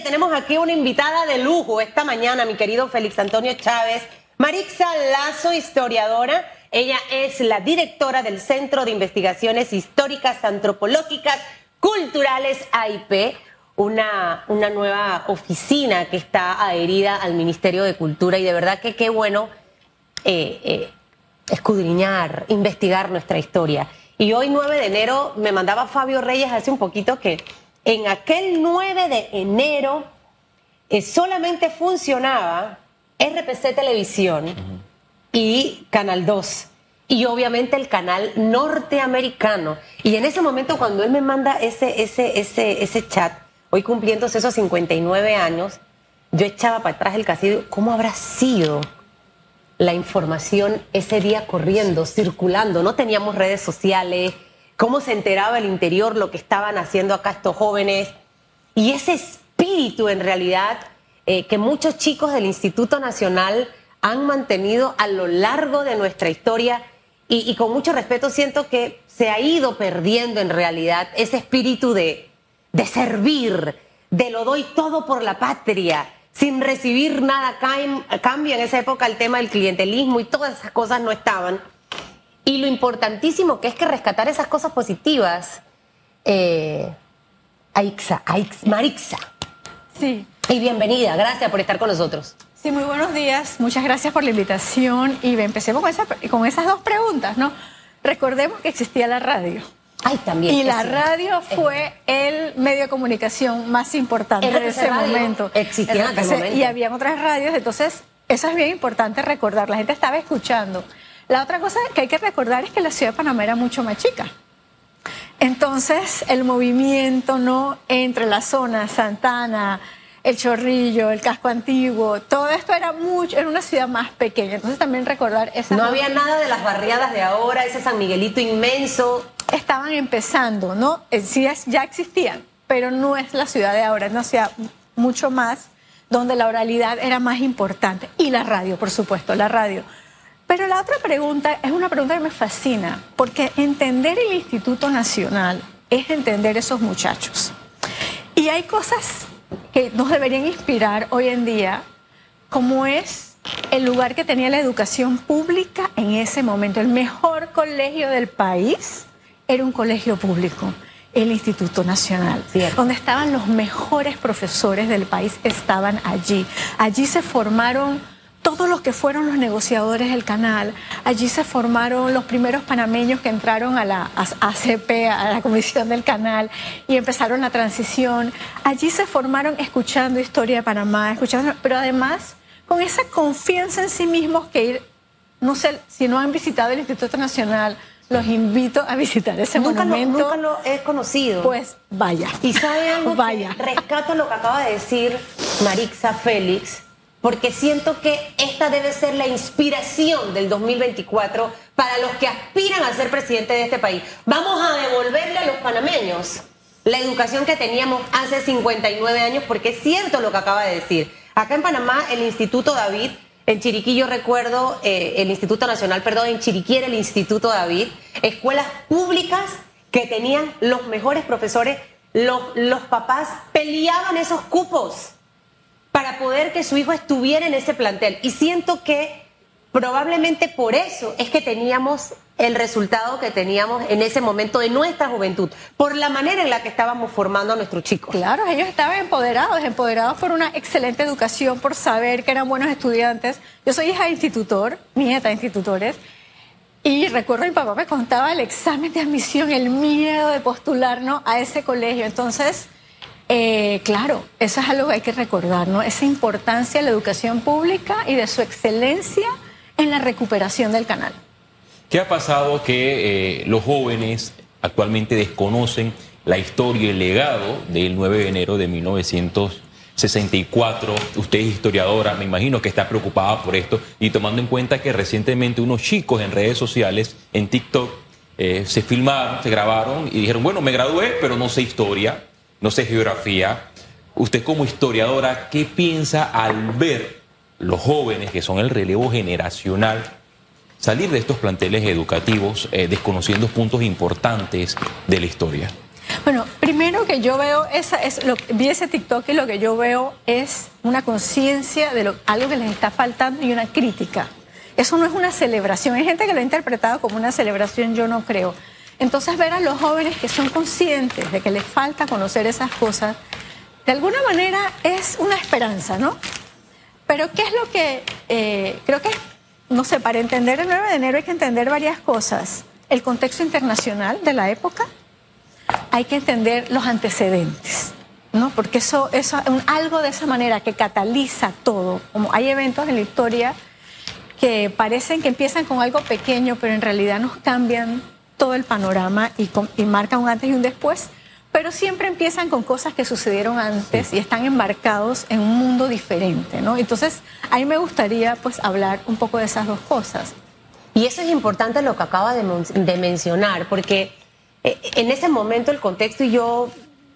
Tenemos aquí una invitada de lujo esta mañana, mi querido Félix Antonio Chávez, Marixa Lazo, historiadora. Ella es la directora del Centro de Investigaciones Históricas Antropológicas Culturales AIP, una, una nueva oficina que está adherida al Ministerio de Cultura y de verdad que qué bueno eh, eh, escudriñar, investigar nuestra historia. Y hoy 9 de enero me mandaba Fabio Reyes hace un poquito que en aquel 9 de enero eh, solamente funcionaba RPC Televisión y Canal 2 y obviamente el canal norteamericano. Y en ese momento cuando él me manda ese, ese, ese, ese chat, hoy cumpliendo esos 59 años, yo echaba para atrás el casillo, ¿cómo habrá sido la información ese día corriendo, circulando? No teníamos redes sociales, cómo se enteraba el interior lo que estaban haciendo acá estos jóvenes. Y ese espíritu en realidad eh, que muchos chicos del Instituto Nacional han mantenido a lo largo de nuestra historia y, con mucho respeto siento que se ha ido perdiendo en realidad ese espíritu de, de servir, de lo doy todo por la patria, sin recibir nada a cambio. En esa época el tema del clientelismo y todas esas cosas no estaban. Y lo importantísimo que es que rescatar esas cosas positivas. Eh, Aixa, Marixa. Sí. Y bienvenida, gracias por estar con nosotros. Sí, muy buenos días. Muchas gracias por la invitación. Y empecemos con, con esas dos preguntas, ¿no? Recordemos que existía la radio. Ay, también. Y la radio fue el medio de comunicación más importante de ese momento. Existía en momento. Y había otras radios, entonces eso es bien importante recordar. La gente estaba escuchando. La otra cosa que hay que recordar es que la ciudad de Panamá era mucho más chica. Entonces, el movimiento no entre la zona Santana, el Chorrillo, el Casco Antiguo, todo esto era mucho, era una ciudad más pequeña. Entonces también recordar esa. No había nada de las barriadas de ahora, ese San Miguelito inmenso. Estaban empezando, ¿no? Sí, ya existían, pero no es la ciudad de ahora, es una ciudad mucho más donde la oralidad era más importante. Y la radio, por supuesto, la radio. Pero la otra pregunta es una pregunta que me fascina, porque entender el Instituto Nacional es entender esos muchachos. Y hay cosas que nos deberían inspirar hoy en día, como es el lugar que tenía la educación pública en ese momento. El mejor colegio del país era un colegio público, el Instituto Nacional, donde estaban los mejores profesores del país, estaban allí. Allí se formaron todos los que fueron los negociadores del canal. Allí se formaron los primeros panameños que entraron a la ACP, a la Comisión del Canal, y empezaron la transición. Allí se formaron escuchando historia de Panamá, escuchando, pero además con esa confianza en sí mismos que ir, no sé, si no han visitado el Instituto Nacional, los invito a visitar ese monumento. nunca lo he conocido. Pues vaya. Y sabe algo, vaya. rescato lo que acaba de decir Marixa Félix porque siento que esta debe ser la inspiración del 2024 para los que aspiran a ser presidente de este país. Vamos a devolverle a los panameños la educación que teníamos hace 59 años, porque es cierto lo que acaba de decir. Acá en Panamá, el Instituto David, en Chiriquí yo recuerdo, eh, el Instituto Nacional, perdón, en Chiriquí era el Instituto David, escuelas públicas que tenían los mejores profesores, los, los papás peleaban esos cupos para poder que su hijo estuviera en ese plantel. Y siento que probablemente por eso es que teníamos el resultado que teníamos en ese momento de nuestra juventud, por la manera en la que estábamos formando a nuestros chicos. Claro, ellos estaban empoderados, empoderados por una excelente educación, por saber que eran buenos estudiantes. Yo soy hija de institutor, nieta de institutores, y recuerdo mi papá me contaba el examen de admisión, el miedo de postularnos a ese colegio. Entonces, eh, claro, eso es algo que hay que recordar, ¿no? Esa importancia de la educación pública y de su excelencia en la recuperación del canal. ¿Qué ha pasado que eh, los jóvenes actualmente desconocen la historia y el legado del 9 de enero de 1964? Usted es historiadora, me imagino que está preocupada por esto y tomando en cuenta que recientemente unos chicos en redes sociales, en TikTok, eh, se filmaron, se grabaron y dijeron, bueno, me gradué, pero no sé historia no sé geografía. Usted como historiadora, ¿qué piensa al ver los jóvenes que son el relevo generacional salir de estos planteles educativos eh, desconociendo puntos importantes de la historia? Bueno, Primero que yo veo, esa, es lo, vi ese TikTok y lo que yo veo es una conciencia de algo que les está faltando y una crítica. Eso no es una celebración. Hay gente que lo ha interpretado como una celebración, yo no creo. Entonces ver a los jóvenes que son conscientes de que les falta conocer esas cosas, de alguna manera es una esperanza, ¿no? Pero ¿qué es lo que eh, creo que, no sé, para entender el 9 de enero hay que entender varias cosas. El contexto internacional de la época, hay que entender los antecedentes, ¿no? Porque eso, eso algo de esa manera que cataliza todo. Como hay eventos en la historia que parecen que empiezan con algo pequeño, pero en realidad nos cambian todo el panorama y, y marcan un antes y un después. Pero siempre empiezan con cosas que sucedieron antes y están embarcados en un mundo diferente, ¿no? Entonces, a mí me gustaría pues hablar un poco de esas dos cosas. Y eso es importante lo que acaba de, de mencionar, porque eh, en ese momento el contexto y yo,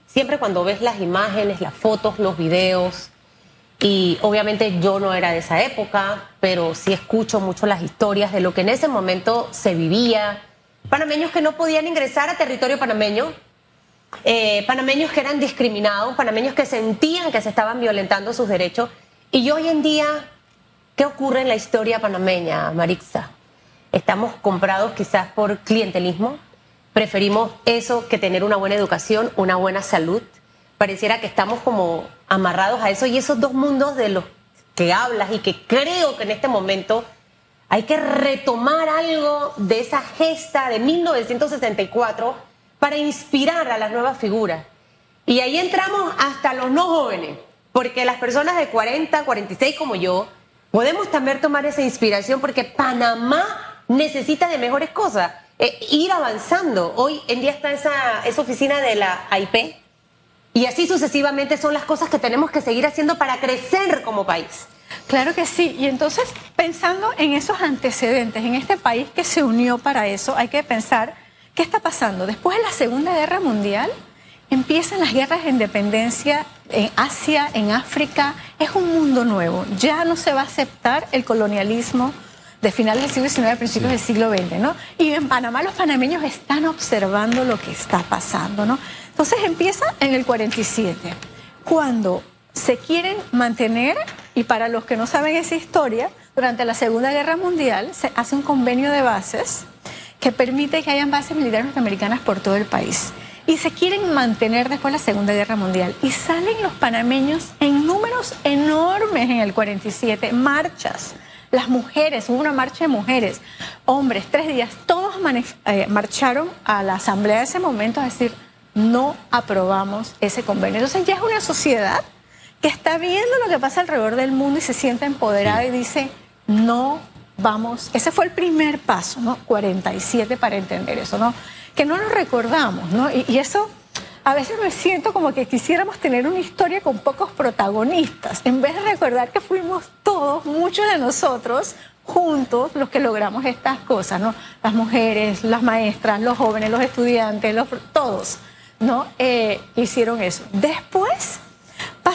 siempre cuando ves las imágenes, las fotos, los videos, y obviamente yo no era de esa época, pero sí escucho mucho las historias de lo que en ese momento se vivía. Panameños que no podían ingresar a territorio panameño, eh, panameños que eran discriminados, panameños que sentían que se estaban violentando sus derechos. Y hoy en día, ¿qué ocurre en la historia panameña, Marixa? Estamos comprados quizás por clientelismo, preferimos eso que tener una buena educación, una buena salud. Pareciera que estamos como amarrados a eso y esos dos mundos de los que hablas y que creo que en este momento hay que retomar algo de esa gesta de 1964 para inspirar a las nuevas figuras. Y ahí entramos hasta los no jóvenes, porque las personas de 40, 46 como yo, podemos también tomar esa inspiración porque Panamá necesita de mejores cosas. Eh, ir avanzando. Hoy en día está esa, esa oficina de la AIP y así sucesivamente son las cosas que tenemos que seguir haciendo para crecer como país. Claro que sí, y entonces pensando en esos antecedentes, en este país que se unió para eso, hay que pensar qué está pasando. Después de la Segunda Guerra Mundial, empiezan las guerras de independencia en Asia, en África, es un mundo nuevo, ya no se va a aceptar el colonialismo de finales del siglo XIX, principios del siglo XX, ¿no? Y en Panamá los panameños están observando lo que está pasando, ¿no? Entonces empieza en el 47, cuando se quieren mantener, y para los que no saben esa historia, durante la Segunda Guerra Mundial se hace un convenio de bases que permite que hayan bases militares norteamericanas por todo el país. Y se quieren mantener después de la Segunda Guerra Mundial. Y salen los panameños en números enormes en el 47, marchas las mujeres, hubo una marcha de mujeres, hombres, tres días, todos eh, marcharon a la asamblea de ese momento a decir, no aprobamos ese convenio. Entonces ya es una sociedad que está viendo lo que pasa alrededor del mundo y se siente empoderada y dice, no vamos, ese fue el primer paso, ¿no? 47 para entender eso, ¿no? Que no lo recordamos, ¿no? y eso a veces me siento como que quisiéramos tener una historia con pocos protagonistas, en vez de recordar que fuimos todos, muchos de nosotros, juntos los que logramos estas cosas, ¿no? Las mujeres, las maestras, los jóvenes, los estudiantes, los, todos, ¿no? Eh, hicieron eso. Después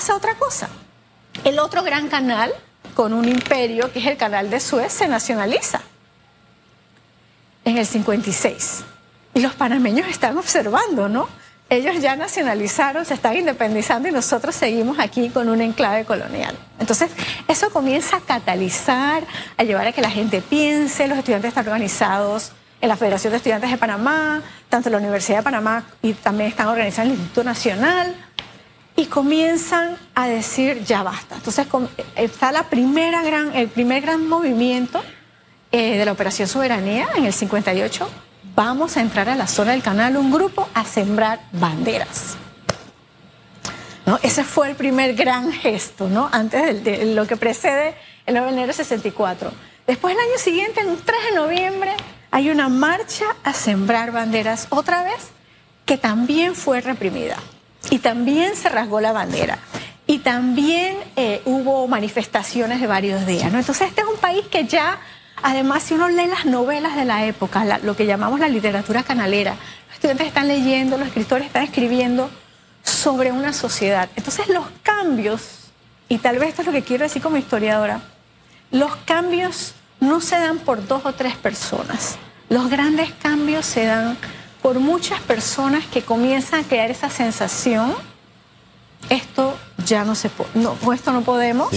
pasa otra cosa. El otro gran canal con un imperio, que es el canal de Suez, se nacionaliza en el 56. Y los panameños están observando, ¿no? ellos ya nacionalizaron, se están independizando y nosotros seguimos aquí con un enclave colonial. Entonces, eso comienza a catalizar, a llevar a que la gente piense, los estudiantes están organizados en la Federación de Estudiantes de Panamá, tanto la Universidad de Panamá y también están organizados en el Instituto Nacional y comienzan a decir ya basta. Entonces está la primera gran, el primer gran movimiento eh, de la Operación Soberanía en el 58 vamos a entrar a la zona del canal un grupo a sembrar banderas. ¿No? Ese fue el primer gran gesto, ¿no? Antes de, lo que precede el 9 de enero de 64. Después, el año siguiente, el 3 de noviembre, hay una marcha a sembrar banderas otra vez que también fue reprimida. Y también se rasgó la bandera. Y también eh, hubo manifestaciones de varios días. ¿no? Entonces, este es un país que ya Además, si uno lee las novelas de la época, lo que llamamos la literatura canalera, los estudiantes están leyendo, los escritores están escribiendo sobre una sociedad. Entonces, los cambios, y tal vez esto es lo que quiero decir como historiadora, los cambios no se dan por dos o tres personas. Los grandes cambios se dan por muchas personas que comienzan a crear esa sensación, esto ya no se puede, no, esto no podemos.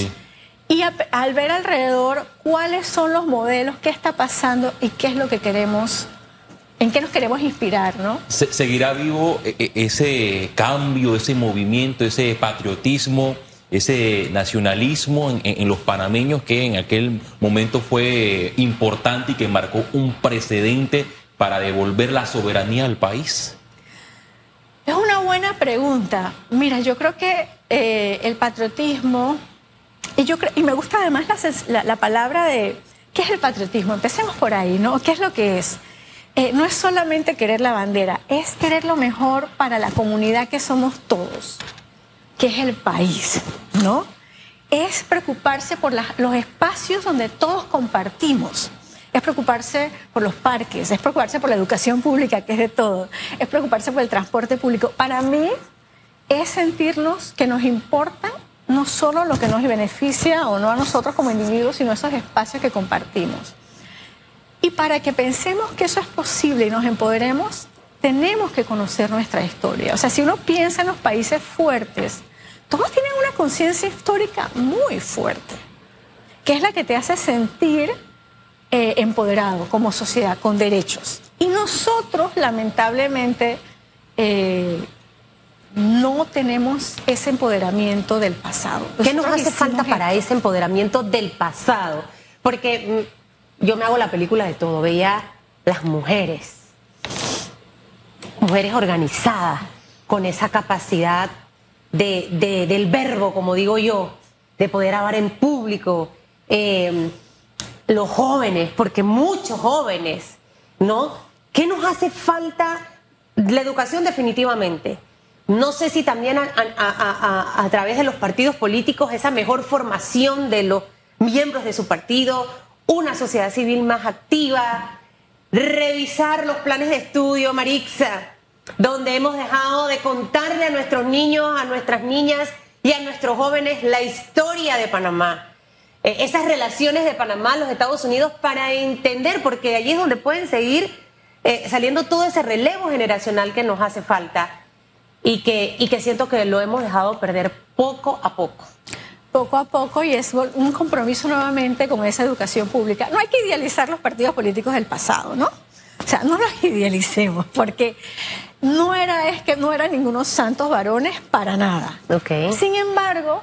Y al ver alrededor cuáles son los modelos, qué está pasando y qué es lo que queremos en qué nos queremos inspirar, ¿no? ¿Seguirá vivo e, e, ese cambio, ese movimiento, ese patriotismo, ese nacionalismo en, los panameños que en aquel momento fue importante y que marcó un precedente para devolver la soberanía al país? Es una buena pregunta. Mira, yo creo que eh, el patriotismo, y, yo y me gusta además la palabra de, ¿qué es el patriotismo? Empecemos por ahí, ¿no? ¿Qué es lo que es? Eh, no es solamente querer la bandera, es querer lo mejor para la comunidad que somos todos, que es el país, ¿no? Es preocuparse por los espacios donde todos compartimos. Es preocuparse por los parques, es preocuparse por la educación pública, que es de todo, es preocuparse por el transporte público. Para mí es sentirnos que nos importa no solo lo que nos beneficia o no a nosotros como individuos, sino esos espacios que compartimos. Y para que pensemos que eso es posible y nos empoderemos, tenemos que conocer nuestra historia. O sea, si uno piensa en los países fuertes, todos tienen una conciencia histórica muy fuerte, que es la que te hace sentir eh, empoderado como sociedad, con derechos. Y nosotros, lamentablemente, eh, no tenemos ese empoderamiento del pasado. ¿Qué nos hace falta para ese empoderamiento del pasado? Porque mm, yo me hago la película de todo, veía las mujeres, mujeres organizadas, con esa capacidad de, del verbo, como digo yo, de poder hablar en público, em, los jóvenes, porque muchos jóvenes, ¿no? ¿Qué nos hace falta? La educación definitivamente. No sé si también a, través de los partidos políticos esa mejor formación de los miembros de su partido una sociedad civil más activa, revisar los planes de estudio, Marixa, donde hemos dejado de contarle a nuestros niños, a nuestras niñas y a nuestros jóvenes la historia de Panamá. Eh, esas relaciones de Panamá, los Estados Unidos, para entender, porque allí es donde pueden seguir eh, saliendo todo ese relevo generacional que nos hace falta y que, y que siento que lo hemos dejado perder poco a poco poco a poco y es un compromiso nuevamente con esa educación pública. No hay que idealizar los partidos políticos del pasado, ¿no? O sea, no los idealicemos, porque no era, es que no eran ningunos santos varones para nada. Okay. Sin embargo,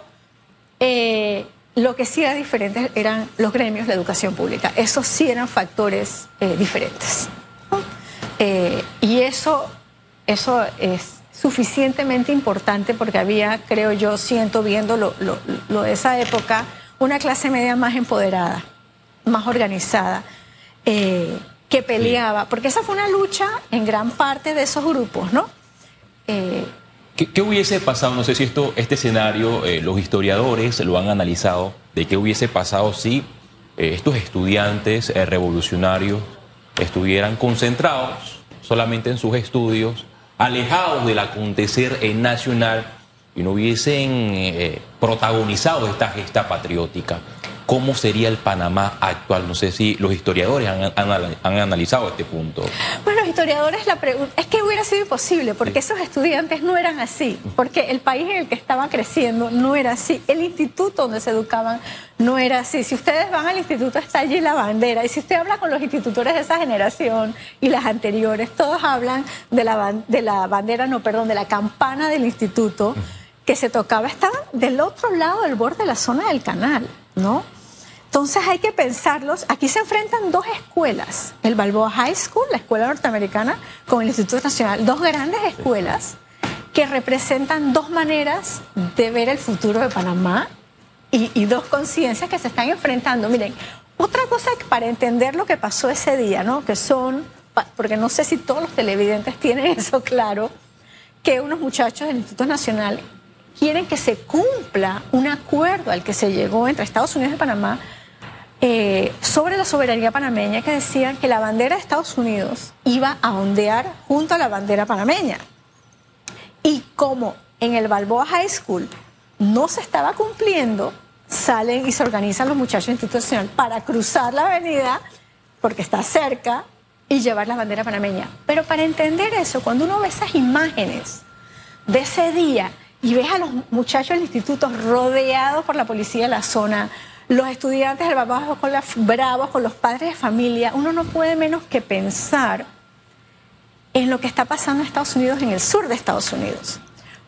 eh, lo que sí era diferente eran los gremios de educación pública. Esos sí eran factores eh, diferentes. Eh, y eso, eso es suficientemente importante porque había, creo yo, siento viendo lo, de esa época, una clase media más empoderada, más organizada, eh, que peleaba, porque esa fue una lucha en gran parte de esos grupos, ¿no? Eh, ¿Qué, hubiese pasado? No sé si esto, este escenario, eh, los historiadores lo han analizado, de qué hubiese pasado si estos estudiantes revolucionarios estuvieran concentrados solamente en sus estudios alejados del acontecer nacional y no hubiesen eh, protagonizado esta gesta patriótica. ¿Cómo sería el Panamá actual? No sé si los historiadores han, analizado este punto. Pues los historiadores la pregunta es que hubiera sido imposible porque esos estudiantes no eran así, porque el país en el que estaban creciendo no era así, el instituto donde se educaban no era así. Si ustedes van al instituto está allí la bandera y si usted habla con los institutores de esa generación y las anteriores, todos hablan de la, de la bandera, no, perdón, de la campana del instituto que se tocaba, estaban del otro lado del borde de la zona del canal, ¿no? Entonces hay que pensarlos. Aquí se enfrentan dos escuelas, el Balboa High School, la escuela norteamericana, con el Instituto Nacional, dos grandes escuelas que representan dos maneras de ver el futuro de Panamá y, dos conciencias que se están enfrentando. Miren, otra cosa para entender lo que pasó ese día, ¿no? Que son, porque no sé si todos los televidentes tienen eso claro, que unos muchachos del Instituto Nacional quieren que se cumpla un acuerdo al que se llegó entre Estados Unidos y Panamá eh, sobre la soberanía panameña que decían que la bandera de Estados Unidos iba a ondear junto a la bandera panameña. Y como en el Balboa High School no se estaba cumpliendo, salen y se organizan los muchachos institucionales para cruzar la avenida, porque está cerca, y llevar la bandera panameña. Pero para entender eso, cuando uno ve esas imágenes de ese día y ves a los muchachos del instituto rodeados por la policía de la zona, los estudiantes del trabajo con las bravos, con los padres de familia, uno no puede menos que pensar en lo que está pasando en Estados Unidos, en el sur de Estados Unidos,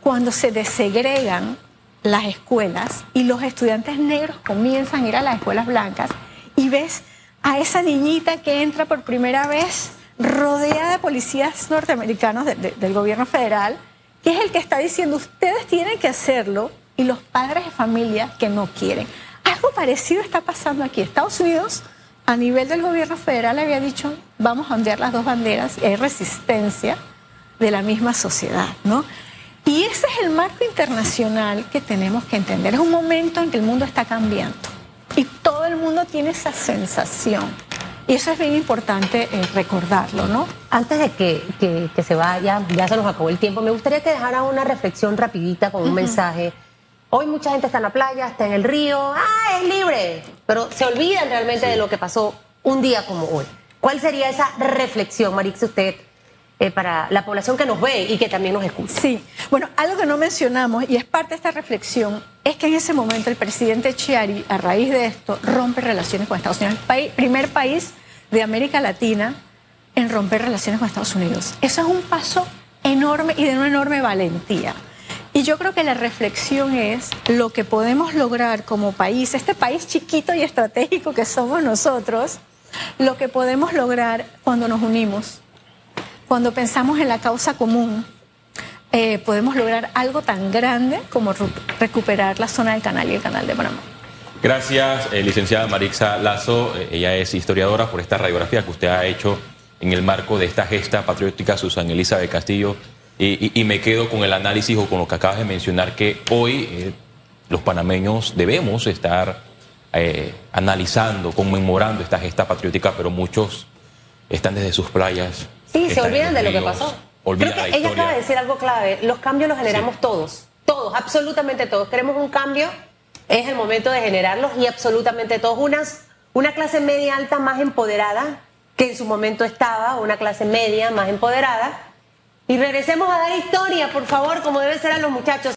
cuando se desegregan las escuelas y los estudiantes negros comienzan a ir a las escuelas blancas y ves a esa niñita que entra por primera vez rodeada de policías norteamericanos del gobierno federal, que es el que está diciendo ustedes tienen que hacerlo y los padres de familia que no quieren. Algo parecido está pasando aquí. Estados Unidos, a nivel del gobierno federal, había dicho vamos a ondear las dos banderas y hay resistencia de la misma sociedad, ¿no? Y ese es el marco internacional que tenemos que entender. Es un momento en que el mundo está cambiando y todo el mundo tiene esa sensación. Y eso es bien importante eh, recordarlo, ¿no? Antes de que, se vaya, ya se nos acabó el tiempo, me gustaría que dejara una reflexión rapidita con un mensaje. Hoy mucha gente está en la playa, está en el río, ¡ah, es libre! Pero se olvidan realmente de lo que pasó un día como hoy. ¿Cuál sería esa reflexión, Marix, usted eh, para la población que nos ve y que también nos escucha. Sí, bueno, algo que no mencionamos y es parte de esta reflexión es que en ese momento el presidente Chiari, a raíz de esto, rompe relaciones con Estados Unidos. El primer país de América Latina en romper relaciones con Estados Unidos. Eso es un paso enorme y de una enorme valentía. Y yo creo que la reflexión es lo que podemos lograr como país, este país chiquito y estratégico que somos nosotros, lo que podemos lograr cuando nos unimos, cuando pensamos en la causa común, eh, podemos lograr algo tan grande como recuperar la zona del canal y el canal de Panamá. Gracias, eh, licenciada Marixa Lazo. Eh, ella es historiadora por esta radiografía que usted ha hecho en el marco de esta gesta patriótica Susan Elisa de Castillo. Y, me quedo con el análisis o con lo que acabas de mencionar, que hoy los panameños debemos estar analizando, conmemorando esta gesta patriótica, pero muchos están desde sus playas Sí, se olvidan de lo que pasó. Creo que ella acaba de decir algo clave. Los cambios los generamos todos. Todos, absolutamente todos. Queremos un cambio, es el momento de generarlos y absolutamente todos. Unas, una clase media alta más empoderada que en su momento estaba, una clase media más empoderada. Y regresemos a dar historia, por favor, como debe ser a los muchachos.